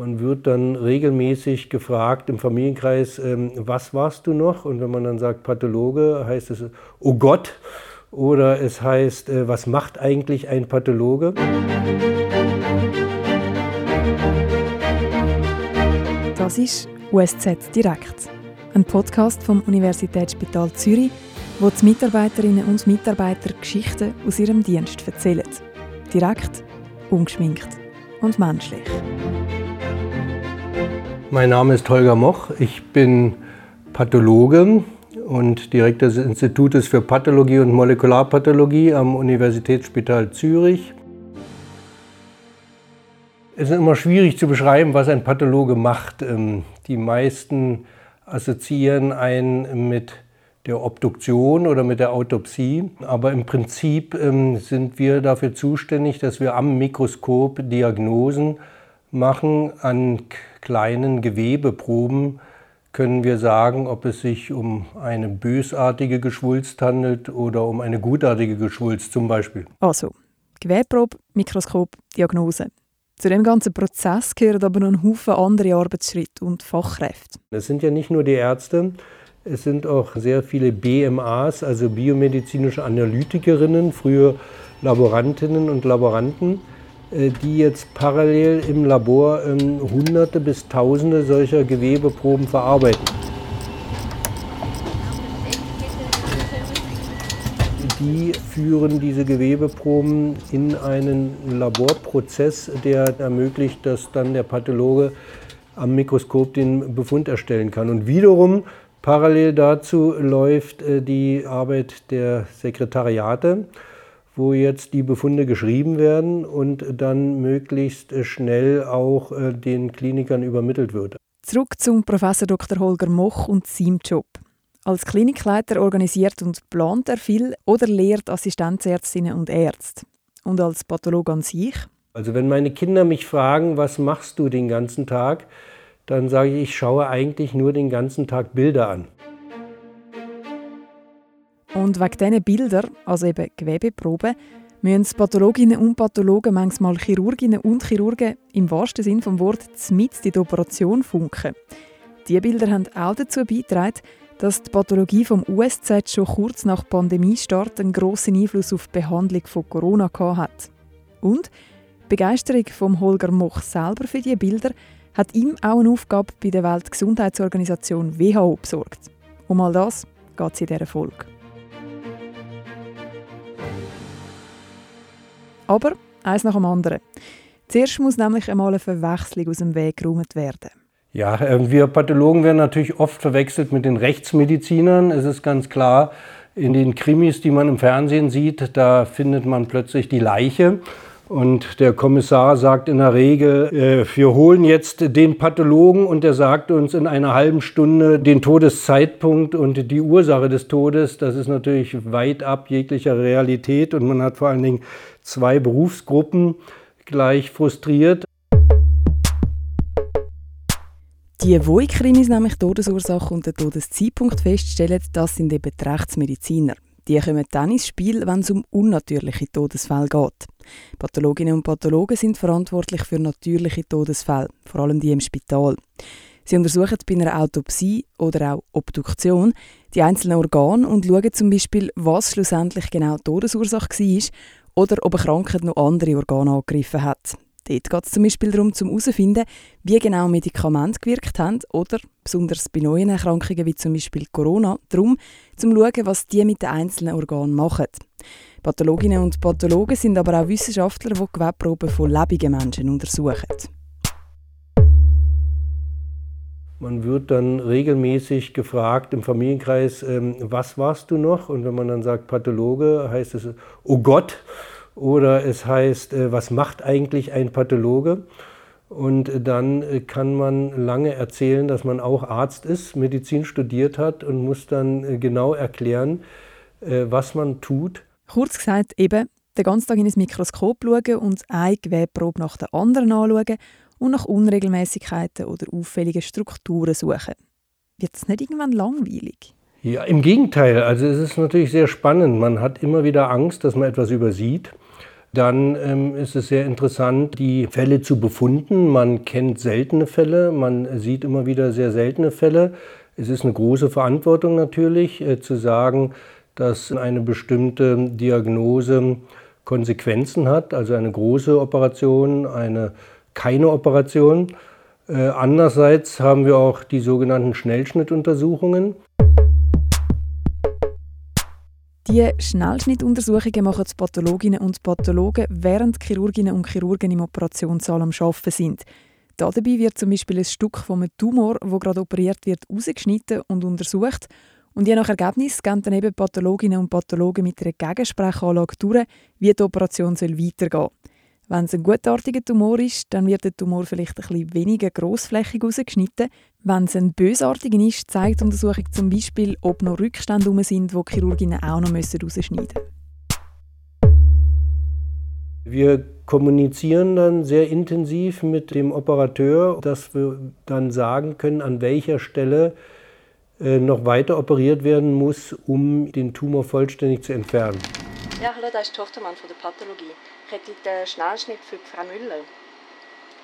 Man wird dann regelmäßig gefragt im Familienkreis, ähm, was warst du noch? Und wenn man dann sagt Pathologe, heißt es, oh Gott. Oder es heißt, äh, was macht eigentlich ein Pathologe? Das ist USZ Direkt, ein Podcast vom Universitätsspital Zürich, wo die Mitarbeiterinnen und Mitarbeiter Geschichten aus ihrem Dienst erzählen. Direkt, ungeschminkt und menschlich. Mein Name ist Holger Moch. Ich bin Pathologe und Direktor des Institutes für Pathologie und Molekularpathologie am Universitätsspital Zürich. Es ist immer schwierig zu beschreiben, was ein Pathologe macht. Ähm, die meisten assoziieren einen mit der Obduktion oder mit der Autopsie. Aber im Prinzip ähm, sind wir dafür zuständig, dass wir am Mikroskop Diagnosen machen an kleinen Gewebeproben können wir sagen, ob es sich um eine bösartige Geschwulst handelt oder um eine gutartige Geschwulst zum Beispiel. Also, Gewebeprobe, Mikroskop, Diagnose. Zu dem ganzen Prozess gehören aber noch ein Haufen andere Arbeitsschritte und Fachkräfte. Es sind ja nicht nur die Ärzte, es sind auch sehr viele BMAs, also biomedizinische Analytikerinnen, früher Laborantinnen und Laboranten, die jetzt parallel im Labor ähm, Hunderte bis Tausende solcher Gewebeproben verarbeiten. Die führen diese Gewebeproben in einen Laborprozess, der ermöglicht, dass dann der Pathologe am Mikroskop den Befund erstellen kann. Und wiederum parallel dazu läuft äh, die Arbeit der Sekretariate wo jetzt die Befunde geschrieben werden und dann möglichst schnell auch äh, den Klinikern übermittelt wird. Zurück zum Professor Dr. Holger Moch und seinem Job. Als Klinikleiter organisiert und plant er viel oder lehrt Assistenzärztinnen und Ärzte. Und als Pathologe an sich? Also wenn meine Kinder mich fragen, was machst du den ganzen Tag, dann sage ich, ich schaue eigentlich nur den ganzen Tag Bilder an. Und wegen diesen Bildern, also eben Gewebeproben, müssen Pathologinnen und Pathologen manchmal Chirurginnen und Chirurgen im wahrsten Sinne des Wortes mit in die Operation funken. Diese Bilder haben auch dazu beigetragen, dass die Pathologie vom USZ schon kurz nach Pandemiestart einen grossen Einfluss auf die Behandlung von Corona hat. Und die Begeisterung von Holger Moch selber für diese Bilder hat ihm auch eine Aufgabe bei der Weltgesundheitsorganisation WHO besorgt. Um all das geht es in dieser Folge. Aber eins nach dem anderen. Zuerst muss nämlich einmal eine Verwechslung aus dem Weg geräumt werden. Ja, äh, wir Pathologen werden natürlich oft verwechselt mit den Rechtsmedizinern. Es ist ganz klar, in den Krimis, die man im Fernsehen sieht, da findet man plötzlich die Leiche. Und der Kommissar sagt in der Regel, äh, wir holen jetzt den Pathologen und der sagt uns in einer halben Stunde den Todeszeitpunkt und die Ursache des Todes. Das ist natürlich weit ab jeglicher Realität und man hat vor allen Dingen zwei Berufsgruppen gleich frustriert. Die, wo in Krimis nämlich Todesursache und den Todeszeitpunkt feststellen, das sind eben die Rechtsmediziner. Die kommen dann ins Spiel, wenn es um unnatürliche Todesfälle geht. Pathologinnen und Pathologen sind verantwortlich für natürliche Todesfälle, vor allem die im Spital. Sie untersuchen bei einer Autopsie oder auch Obduktion die einzelnen Organe und schauen zum Beispiel, was schlussendlich genau die Todesursache war oder ob eine Krankheit noch andere Organe angegriffen hat. Dort geht es zum Beispiel darum, herauszufinden, wie genau Medikamente gewirkt haben oder, besonders bei neuen Erkrankungen wie zum Beispiel Corona, darum, zu schauen, was die mit den einzelnen Organen machen. Pathologinnen und Pathologen sind aber auch Wissenschaftler, die Gewebeproben von lebenden Menschen untersuchen. Man wird dann regelmäßig gefragt im Familienkreis, ähm, was warst du noch? Und wenn man dann sagt Pathologe, heißt es, oh Gott. Oder es heißt, äh, was macht eigentlich ein Pathologe? Und dann äh, kann man lange erzählen, dass man auch Arzt ist, Medizin studiert hat und muss dann äh, genau erklären, was man tut. Kurz gesagt, eben den ganzen Tag in das Mikroskop schauen und eine Gewebeprobe nach der anderen anschauen und nach Unregelmäßigkeiten oder auffälligen Strukturen suchen. Wird es nicht irgendwann langweilig? Ja, im Gegenteil. Also es ist natürlich sehr spannend. Man hat immer wieder Angst, dass man etwas übersieht. Dann ähm, ist es sehr interessant, die Fälle zu befunden. Man kennt seltene Fälle, man sieht immer wieder sehr seltene Fälle. Es ist eine große Verantwortung natürlich, äh, zu sagen, dass eine bestimmte Diagnose Konsequenzen hat, also eine große Operation, eine keine Operation. Äh, andererseits haben wir auch die sogenannten Schnellschnittuntersuchungen. Die Schnellschnittuntersuchungen machen die Pathologinnen und Pathologen, während Chirurginnen und Chirurgen im Operationssaal am Arbeiten sind. Dabei wird zum Beispiel ein Stück vom Tumor, wo gerade operiert wird, rausgeschnitten und untersucht. Und je nach Ergebnis gehen dann eben Pathologinnen und Pathologen mit einer Gegensprechanlage durch, wie die Operation weitergehen soll. Wenn es ein gutartiger Tumor ist, dann wird der Tumor vielleicht ein bisschen weniger grossflächig rausgeschnitten. Wenn es ein bösartiger ist, zeigt die Untersuchung zum Beispiel, ob noch Rückstände herum sind, die Chirurginnen auch noch rausschneiden müssen. Wir kommunizieren dann sehr intensiv mit dem Operateur, dass wir dann sagen können, an welcher Stelle äh, noch weiter operiert werden muss, um den Tumor vollständig zu entfernen. Ja, hallo, das ist Tochtermann von der Pathologie. Hätte den Schnellschnitt für Frau Müller.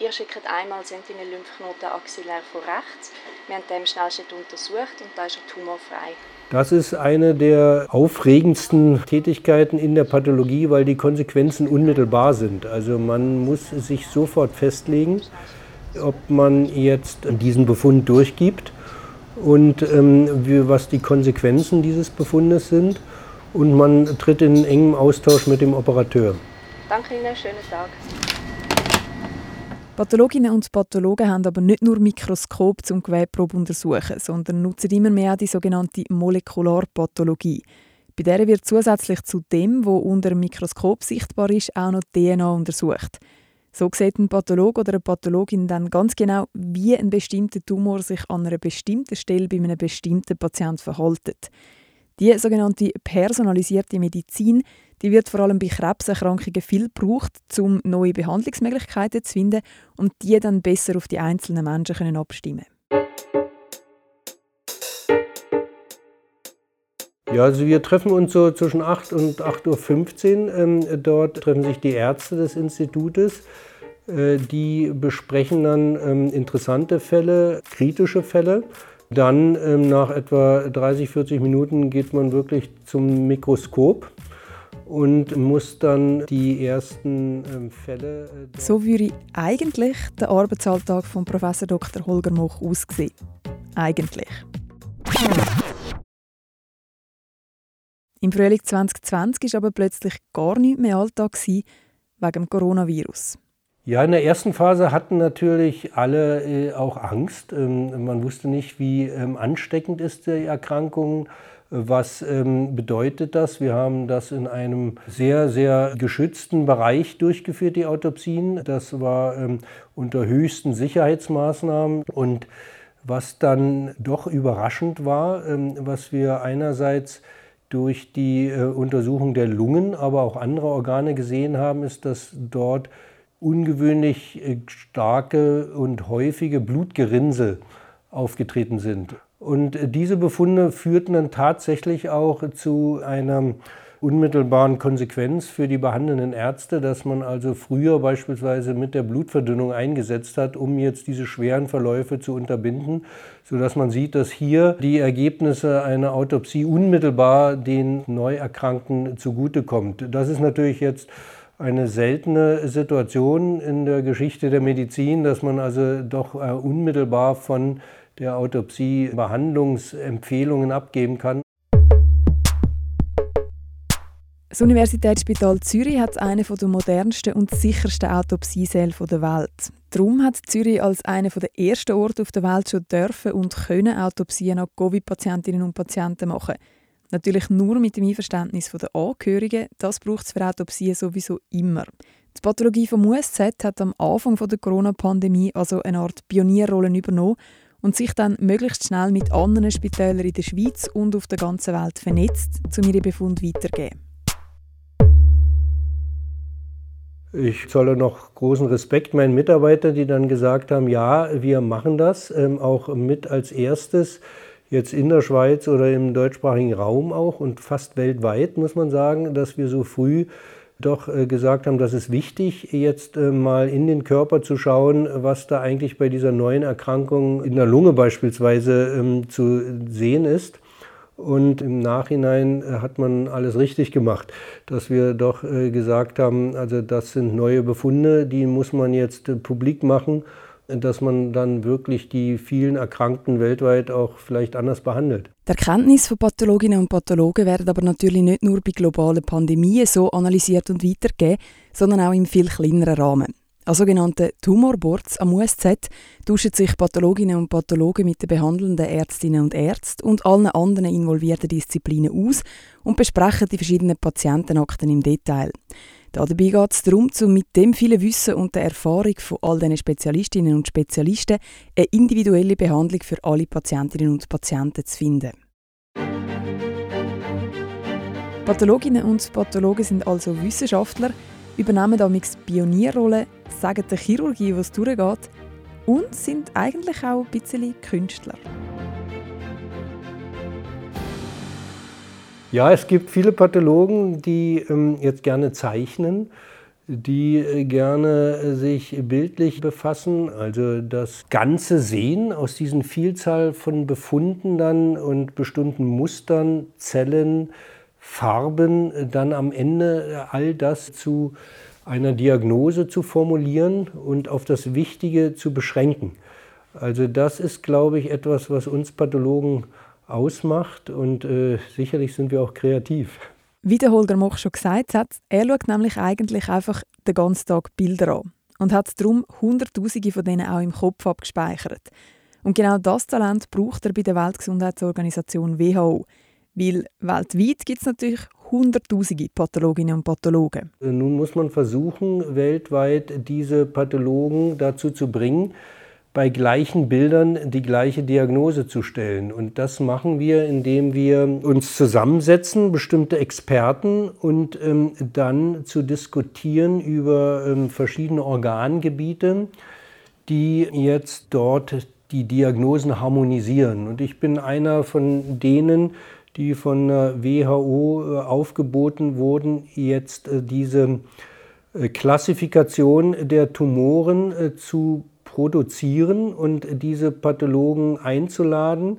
Ihr schickt einmal Sentinel-Lymphknoten axillär von rechts. Wir haben den Schnellschnitt untersucht und da ist er tumorfrei. Das ist eine der aufregendsten Tätigkeiten in der Pathologie, weil die Konsequenzen unmittelbar sind. Also man muss sich sofort festlegen, ob man jetzt diesen Befund durchgibt und ähm, was die Konsequenzen dieses Befundes sind und man tritt in engem Austausch mit dem Operateur. Danke Ihnen, schönen Tag. Pathologinnen und Pathologen haben aber nicht nur Mikroskop zum Gewebeprobe untersuchen, sondern nutzen immer mehr die sogenannte Molekularpathologie. Bei der wird zusätzlich zu dem, was unter dem Mikroskop sichtbar ist, auch noch DNA untersucht. So sieht ein Pathologe oder eine Pathologin dann ganz genau, wie ein bestimmter Tumor sich an einer bestimmten Stelle bei einem bestimmten Patienten verhält. Die sogenannte personalisierte Medizin die wird vor allem bei Krebserkrankungen viel gebraucht, um neue Behandlungsmöglichkeiten zu finden und die dann besser auf die einzelnen Menschen abstimmen Ja, also wir treffen uns so zwischen 8 und 8.15 Uhr. Ähm, dort treffen sich die Ärzte des Institutes. Äh, die besprechen dann ähm, interessante Fälle, kritische Fälle. Dann ähm, nach etwa 30, 40 Minuten geht man wirklich zum Mikroskop und muss dann die ersten ähm, Fälle. Äh, so würde eigentlich der Arbeitsalltag von Professor Dr. Holger Moch aussehen. Eigentlich. Im Frühling 2020 war aber plötzlich gar nichts mehr Alltag wegen dem Coronavirus. Ja, in der ersten Phase hatten natürlich alle äh, auch Angst. Ähm, man wusste nicht, wie ähm, ansteckend ist die Erkrankung was ähm, bedeutet das? Wir haben das in einem sehr, sehr geschützten Bereich durchgeführt, die Autopsien. Das war ähm, unter höchsten Sicherheitsmaßnahmen und was dann doch überraschend war, ähm, was wir einerseits durch die äh, Untersuchung der Lungen, aber auch andere Organe gesehen haben, ist, dass dort ungewöhnlich äh, starke und häufige Blutgerinnsel aufgetreten sind. Und äh, diese Befunde führten dann tatsächlich auch zu einer unmittelbaren Konsequenz für die behandelnden Ärzte, dass man also früher beispielsweise mit der Blutverdünnung eingesetzt hat, um jetzt diese schweren Verläufe zu unterbinden, sodass man sieht, dass hier die Ergebnisse einer Autopsie unmittelbar den Neuerkrankten zugutekommt. Das ist natürlich jetzt eine seltene Situation in der Geschichte der Medizin, dass man also doch äh, unmittelbar von der Autopsie Behandlungsempfehlungen abgeben kann. Das Universitätsspital Zürich hat eine der modernsten und sichersten Autopsiesäle der Welt. Darum hat Zürich als einer der ersten Orte auf der Welt schon dürfen und können Autopsien an Covid-Patientinnen und Patienten machen. Natürlich nur mit dem Einverständnis der Angehörigen. Das braucht es für Autopsien sowieso immer. Die Pathologie vom USZ hat am Anfang der Corona-Pandemie also eine Art Pionierrolle übernommen und sich dann möglichst schnell mit anderen Spitälern in der Schweiz und auf der ganzen Welt vernetzt, um ihre Befunde weiterzugeben. Ich zolle noch großen Respekt meinen Mitarbeitern, die dann gesagt haben, ja, wir machen das, ähm, auch mit als erstes, jetzt in der Schweiz oder im deutschsprachigen Raum auch und fast weltweit, muss man sagen, dass wir so früh doch äh, gesagt haben, das ist wichtig, jetzt äh, mal in den Körper zu schauen, was da eigentlich bei dieser neuen Erkrankung in der Lunge beispielsweise ähm, zu sehen ist. Und im Nachhinein äh, hat man alles richtig gemacht, dass wir doch gesagt haben, also das sind neue Befunde, die muss man jetzt publik machen dass man dann wirklich die vielen Erkrankten weltweit auch vielleicht anders behandelt. Die Erkenntnisse von Pathologinnen und Pathologen werden aber natürlich nicht nur bei globalen Pandemien so analysiert und weitergegeben, sondern auch im viel kleineren Rahmen. An sogenannten Tumorboards am USZ tauschen sich Pathologinnen und Pathologen mit den behandelnden Ärztinnen und Ärzten und allen anderen involvierten Disziplinen aus und besprechen die verschiedenen Patientenakten im Detail. Dabei geht es darum, um mit dem vielen Wissen und der Erfahrung von all diesen Spezialistinnen und Spezialisten eine individuelle Behandlung für alle Patientinnen und Patienten zu finden. Pathologinnen und Pathologen sind also Wissenschaftler, übernehmen damit Pionierrollen, sagen der Chirurgie, was durchgeht und sind eigentlich auch ein bisschen Künstler. Ja, es gibt viele Pathologen, die ähm, jetzt gerne zeichnen, die äh, gerne äh, sich bildlich befassen, also das ganze Sehen aus diesen Vielzahl von Befunden dann und bestimmten Mustern, Zellen, Farben, äh, dann am Ende all das zu einer Diagnose zu formulieren und auf das Wichtige zu beschränken. Also das ist, glaube ich, etwas, was uns Pathologen ausmacht und äh, sicherlich sind wir auch kreativ. Wie der Holger Moch schon gesagt hat, er schaut nämlich eigentlich einfach den ganzen Tag Bilder an und hat darum Hunderttausende von denen auch im Kopf abgespeichert. Und genau das Talent braucht er bei der Weltgesundheitsorganisation WHO, weil weltweit gibt es natürlich Hunderttausende Pathologinnen und Pathologen. Nun muss man versuchen, weltweit diese Pathologen dazu zu bringen, bei gleichen Bildern die gleiche Diagnose zu stellen. Und das machen wir, indem wir uns zusammensetzen, bestimmte Experten, und ähm, dann zu diskutieren über ähm, verschiedene Organgebiete, die jetzt dort die Diagnosen harmonisieren. Und ich bin einer von denen, die von der WHO äh, aufgeboten wurden, jetzt äh, diese äh, Klassifikation der Tumoren zu produzieren und diese Pathologen einzuladen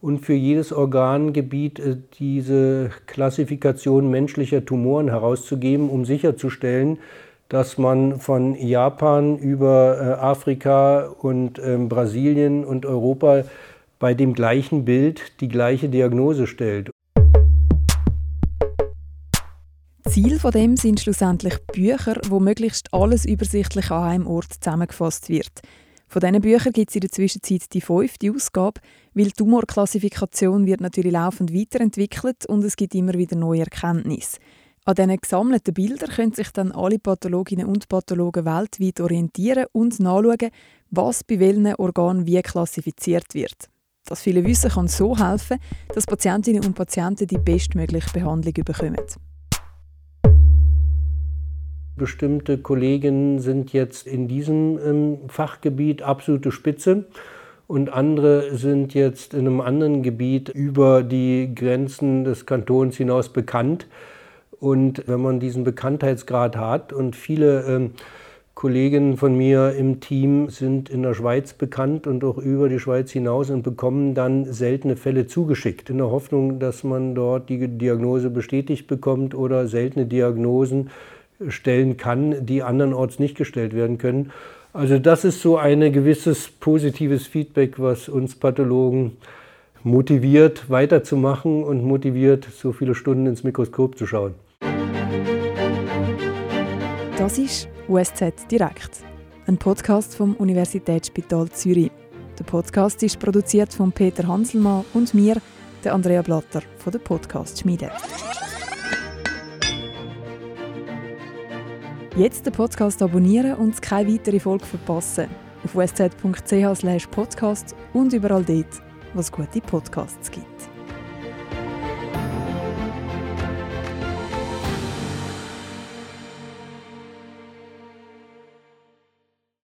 und für jedes Organgebiet äh, diese Klassifikation menschlicher Tumoren herauszugeben, um sicherzustellen, dass man von Japan über äh, Afrika und ähm, Brasilien und Europa bei dem gleichen Bild die gleiche Diagnose stellt. Ziel von dem sind schlussendlich Bücher, wo möglichst alles übersichtlich an einem Ort zusammengefasst wird. Von diesen Büchern gibt es in der Zwischenzeit die fünfte Ausgabe, weil die Tumorklassifikation wird natürlich laufend weiterentwickelt und es gibt immer wieder neue Erkenntnisse. An diesen gesammelten Bildern können sich dann alle Pathologinnen und Pathologen weltweit orientieren und nachschauen, was bei welchen Organen wie klassifiziert wird. Das viele Wissen kann so helfen, dass Patientinnen und Patienten die bestmögliche Behandlung bekommen. Bestimmte Kollegen sind jetzt in diesem ähm, Fachgebiet absolute Spitze und andere sind jetzt in einem anderen Gebiet über die Grenzen des Kantons hinaus bekannt. Und wenn man diesen Bekanntheitsgrad hat und viele ähm, Kollegen von mir im Team sind in der Schweiz bekannt und auch über die Schweiz hinaus und bekommen dann seltene Fälle zugeschickt, in der Hoffnung, dass man dort die Diagnose bestätigt bekommt oder seltene Diagnosen stellen kann, die andernorts nicht gestellt werden können. Also das ist so ein gewisses positives Feedback, was uns Pathologen motiviert, weiterzumachen und motiviert, so viele Stunden ins Mikroskop zu schauen. Das ist USZ Direkt, ein Podcast vom Universitätsspital Zürich. Der Podcast ist produziert von Peter Hanselmann und mir, der Andrea Blatter von der Podcast Schmiede. Jetzt den Podcast abonnieren und keine weitere Folge verpassen. Auf wsz.ch podcast und überall dort, wo es gute Podcasts gibt.